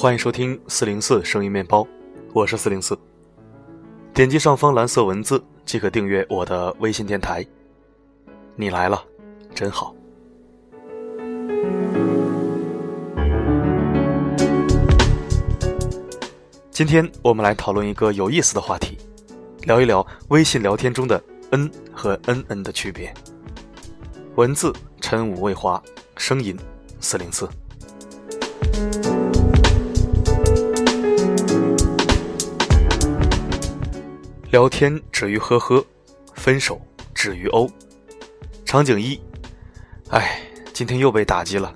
欢迎收听四零四声音面包，我是四零四。点击上方蓝色文字即可订阅我的微信电台。你来了，真好。今天我们来讨论一个有意思的话题，聊一聊微信聊天中的“ “n” ”和“ “nn” ”的区别。文字：陈武卫华，声音：四零四。聊天止于呵呵，分手止于欧。场景一：哎，今天又被打击了。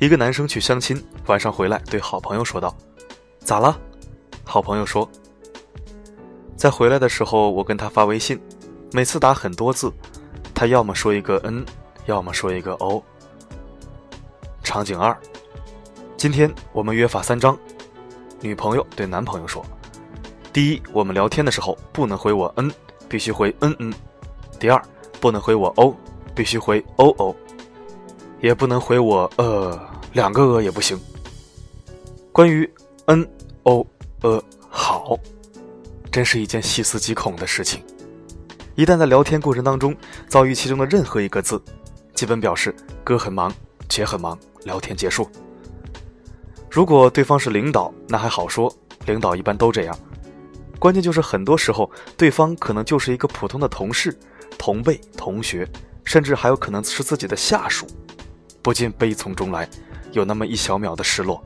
一个男生去相亲，晚上回来对好朋友说道：“咋了？”好朋友说：“在回来的时候，我跟他发微信，每次打很多字，他要么说一个嗯，要么说一个哦。”场景二：今天我们约法三章。女朋友对男朋友说。第一，我们聊天的时候不能回我嗯，必须回嗯嗯。第二，不能回我哦，必须回哦哦。也不能回我呃，两个呃也不行。关于嗯哦呃好，真是一件细思极恐的事情。一旦在聊天过程当中遭遇其中的任何一个字，基本表示哥很忙，姐很忙，聊天结束。如果对方是领导，那还好说，领导一般都这样。关键就是很多时候，对方可能就是一个普通的同事、同辈、同学，甚至还有可能是自己的下属，不禁悲从中来，有那么一小秒的失落。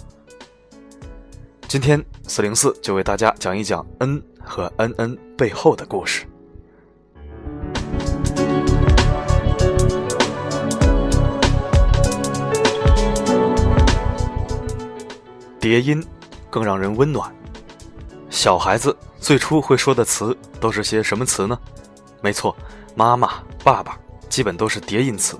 今天四零四就为大家讲一讲“ N ”和“ NN ”背后的故事。叠音更让人温暖，小孩子。最初会说的词都是些什么词呢？没错，妈妈、爸爸基本都是叠音词。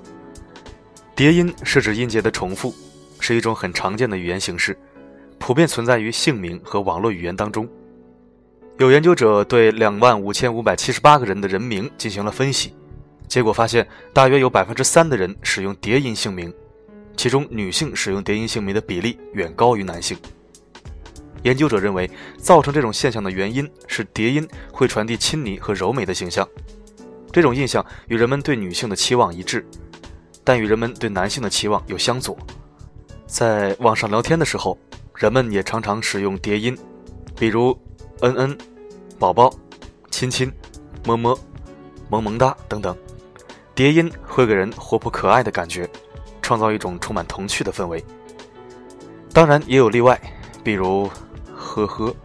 叠音是指音节的重复，是一种很常见的语言形式，普遍存在于姓名和网络语言当中。有研究者对两万五千五百七十八个人的人名进行了分析，结果发现大约有百分之三的人使用叠音姓名，其中女性使用叠音姓名的比例远高于男性。研究者认为，造成这种现象的原因是叠音会传递亲昵和柔美的形象，这种印象与人们对女性的期望一致，但与人们对男性的期望又相左。在网上聊天的时候，人们也常常使用叠音，比如“嗯嗯”“宝宝”“亲亲”“么么”“萌萌哒”等等。叠音会给人活泼可爱的感觉，创造一种充满童趣的氛围。当然，也有例外，比如。呵呵，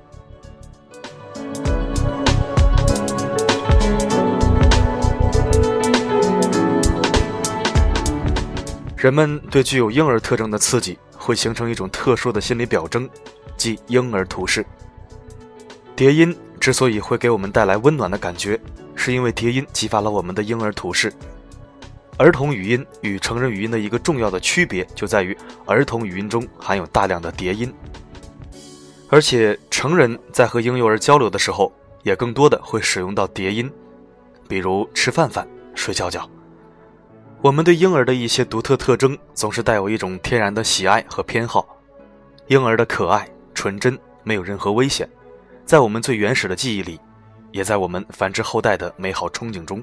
人们对具有婴儿特征的刺激会形成一种特殊的心理表征，即婴儿图式。叠音之所以会给我们带来温暖的感觉，是因为叠音激发了我们的婴儿图式。儿童语音与成人语音的一个重要的区别就在于，儿童语音中含有大量的叠音。而且，成人在和婴幼儿交流的时候，也更多的会使用到叠音，比如吃饭饭、睡觉觉。我们对婴儿的一些独特特征，总是带有一种天然的喜爱和偏好。婴儿的可爱、纯真，没有任何危险，在我们最原始的记忆里，也在我们繁殖后代的美好憧憬中。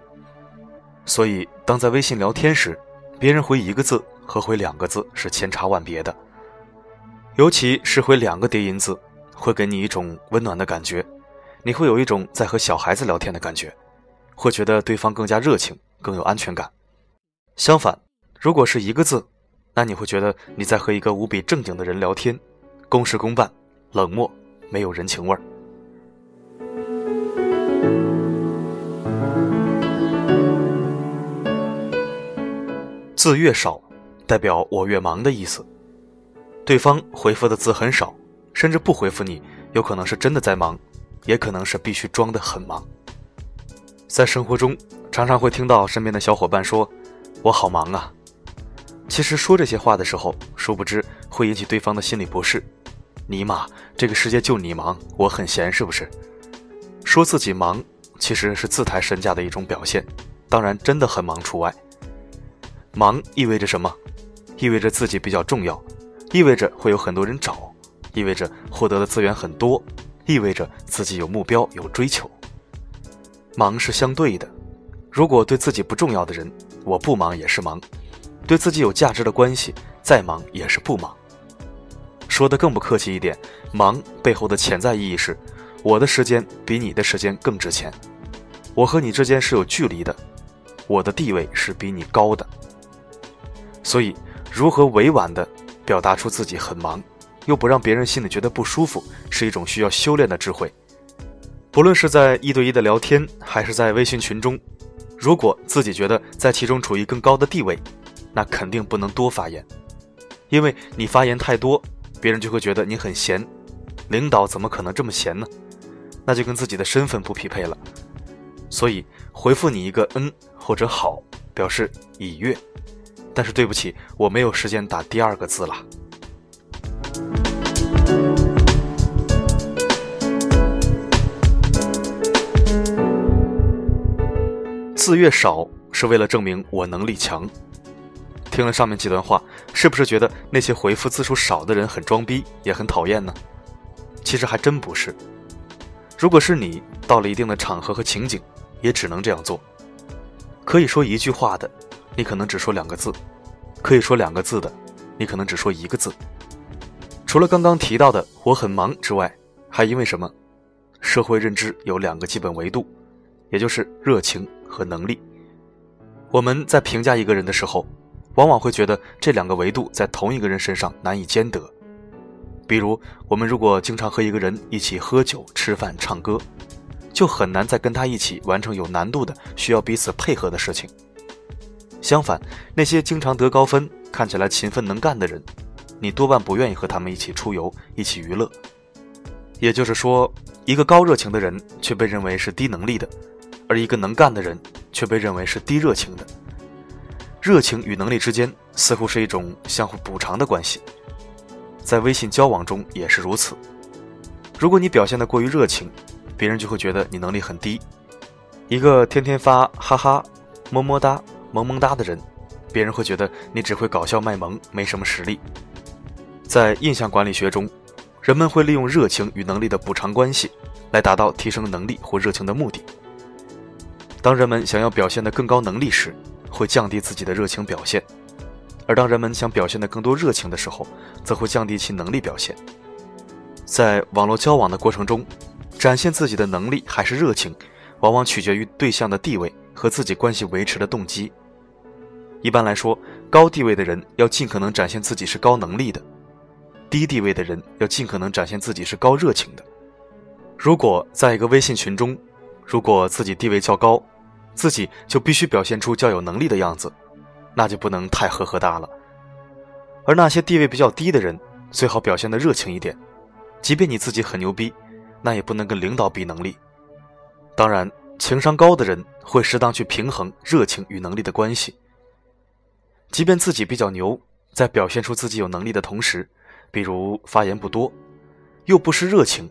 所以，当在微信聊天时，别人回一个字和回两个字是千差万别的，尤其是回两个叠音字。会给你一种温暖的感觉，你会有一种在和小孩子聊天的感觉，会觉得对方更加热情，更有安全感。相反，如果是一个字，那你会觉得你在和一个无比正经的人聊天，公事公办，冷漠，没有人情味儿。字越少，代表我越忙的意思。对方回复的字很少。甚至不回复你，有可能是真的在忙，也可能是必须装的很忙。在生活中，常常会听到身边的小伙伴说：“我好忙啊。”其实说这些话的时候，殊不知会引起对方的心理不适。尼玛，这个世界就你忙，我很闲，是不是？说自己忙，其实是自抬身价的一种表现，当然真的很忙除外。忙意味着什么？意味着自己比较重要，意味着会有很多人找。意味着获得的资源很多，意味着自己有目标、有追求。忙是相对的，如果对自己不重要的人，我不忙也是忙；对自己有价值的关系，再忙也是不忙。说的更不客气一点，忙背后的潜在意义是，我的时间比你的时间更值钱，我和你之间是有距离的，我的地位是比你高的。所以，如何委婉的表达出自己很忙，又不让别人心里觉得不舒服，是一种需要修炼的智慧。不论是在一对一的聊天，还是在微信群中，如果自己觉得在其中处于更高的地位，那肯定不能多发言，因为你发言太多，别人就会觉得你很闲。领导怎么可能这么闲呢？那就跟自己的身份不匹配了。所以回复你一个嗯或者好，表示已阅。但是对不起，我没有时间打第二个字了。字越少是为了证明我能力强。听了上面几段话，是不是觉得那些回复字数少的人很装逼，也很讨厌呢？其实还真不是。如果是你到了一定的场合和情景，也只能这样做。可以说一句话的，你可能只说两个字；可以说两个字的，你可能只说一个字。除了刚刚提到的我很忙之外，还因为什么？社会认知有两个基本维度，也就是热情。和能力，我们在评价一个人的时候，往往会觉得这两个维度在同一个人身上难以兼得。比如，我们如果经常和一个人一起喝酒、吃饭、唱歌，就很难再跟他一起完成有难度的、需要彼此配合的事情。相反，那些经常得高分、看起来勤奋能干的人，你多半不愿意和他们一起出游、一起娱乐。也就是说，一个高热情的人却被认为是低能力的。而一个能干的人却被认为是低热情的。热情与能力之间似乎是一种相互补偿的关系，在微信交往中也是如此。如果你表现得过于热情，别人就会觉得你能力很低。一个天天发哈哈、么么哒、萌萌哒的人，别人会觉得你只会搞笑卖萌，没什么实力。在印象管理学中，人们会利用热情与能力的补偿关系，来达到提升能力或热情的目的。当人们想要表现的更高能力时，会降低自己的热情表现；而当人们想表现的更多热情的时候，则会降低其能力表现。在网络交往的过程中，展现自己的能力还是热情，往往取决于对象的地位和自己关系维持的动机。一般来说，高地位的人要尽可能展现自己是高能力的，低地位的人要尽可能展现自己是高热情的。如果在一个微信群中，如果自己地位较高，自己就必须表现出较有能力的样子，那就不能太呵呵哒了。而那些地位比较低的人，最好表现的热情一点。即便你自己很牛逼，那也不能跟领导比能力。当然，情商高的人会适当去平衡热情与能力的关系。即便自己比较牛，在表现出自己有能力的同时，比如发言不多，又不失热情，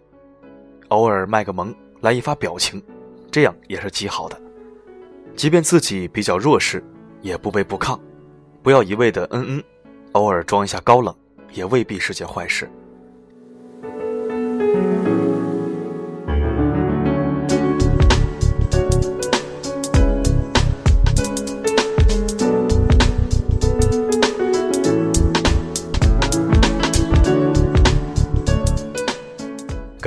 偶尔卖个萌，来一发表情，这样也是极好的。即便自己比较弱势，也不卑不亢，不要一味的嗯嗯，偶尔装一下高冷，也未必是件坏事。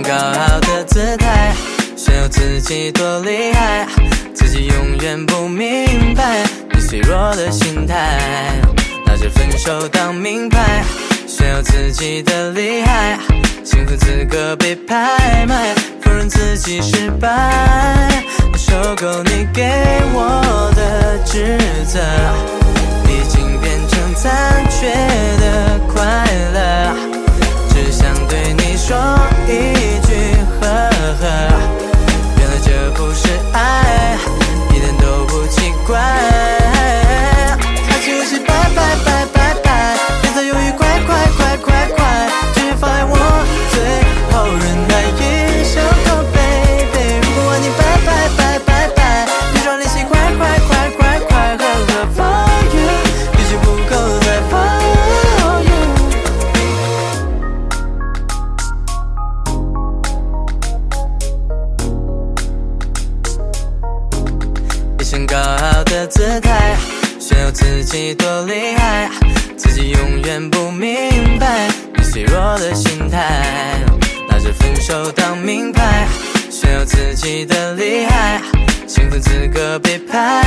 高傲的姿态，炫耀自己多厉害，自己永远不明白你脆弱的心态。拿着分手当名牌，炫耀自己的厉害，幸福资格被拍卖，否认自己失败，受够你给我的指责，已经变成。残缺的快乐，只想对你说厉害，兴奋资格被拍